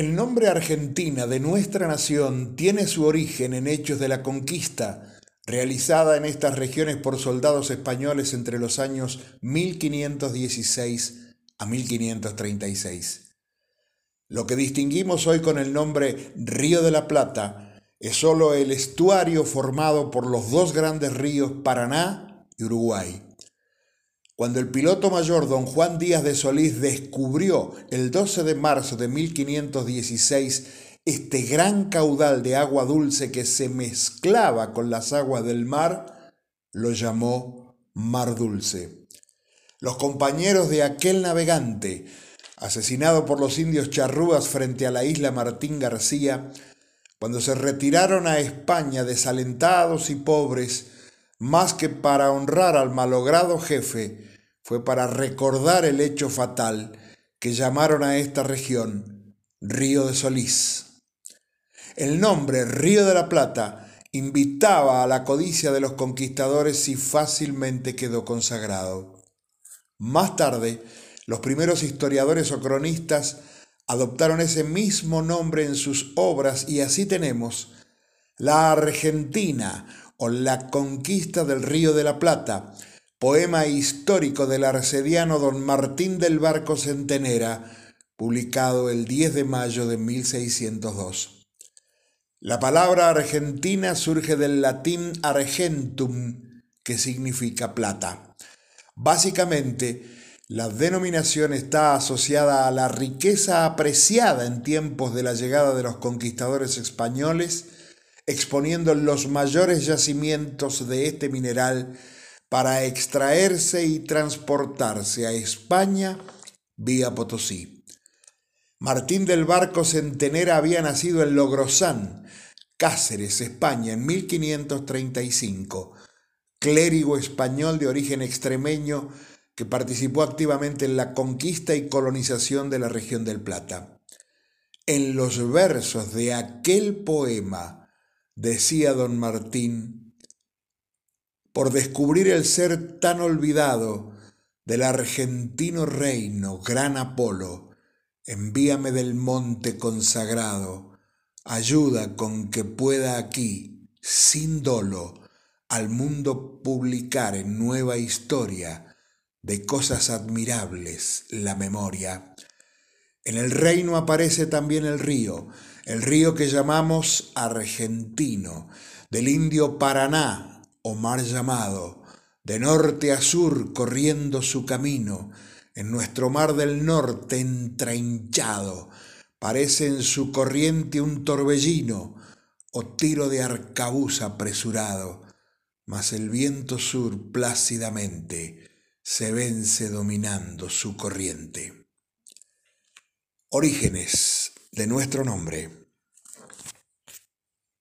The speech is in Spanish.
El nombre Argentina de nuestra nación tiene su origen en hechos de la conquista, realizada en estas regiones por soldados españoles entre los años 1516 a 1536. Lo que distinguimos hoy con el nombre Río de la Plata es sólo el estuario formado por los dos grandes ríos Paraná y Uruguay. Cuando el piloto mayor don Juan Díaz de Solís descubrió el 12 de marzo de 1516 este gran caudal de agua dulce que se mezclaba con las aguas del mar, lo llamó Mar Dulce. Los compañeros de aquel navegante, asesinado por los indios charrúas frente a la isla Martín García, cuando se retiraron a España desalentados y pobres, más que para honrar al malogrado jefe, fue para recordar el hecho fatal que llamaron a esta región Río de Solís. El nombre Río de la Plata invitaba a la codicia de los conquistadores y fácilmente quedó consagrado. Más tarde, los primeros historiadores o cronistas adoptaron ese mismo nombre en sus obras y así tenemos la Argentina o la conquista del Río de la Plata, poema histórico del arcediano don Martín del Barco Centenera, publicado el 10 de mayo de 1602. La palabra argentina surge del latín argentum, que significa plata. Básicamente, la denominación está asociada a la riqueza apreciada en tiempos de la llegada de los conquistadores españoles, exponiendo los mayores yacimientos de este mineral para extraerse y transportarse a España vía Potosí. Martín del Barco Centenera había nacido en Logrosán, Cáceres, España, en 1535, clérigo español de origen extremeño que participó activamente en la conquista y colonización de la región del Plata. En los versos de aquel poema decía don Martín, por descubrir el ser tan olvidado del argentino reino, gran Apolo, envíame del monte consagrado, ayuda con que pueda aquí, sin dolo, al mundo publicar en nueva historia de cosas admirables la memoria. En el reino aparece también el río, el río que llamamos argentino, del indio Paraná, o mar llamado, de norte a sur corriendo su camino, en nuestro mar del norte entranchado, parece en su corriente un torbellino o tiro de arcabuz apresurado, mas el viento sur plácidamente se vence dominando su corriente. Orígenes de nuestro nombre.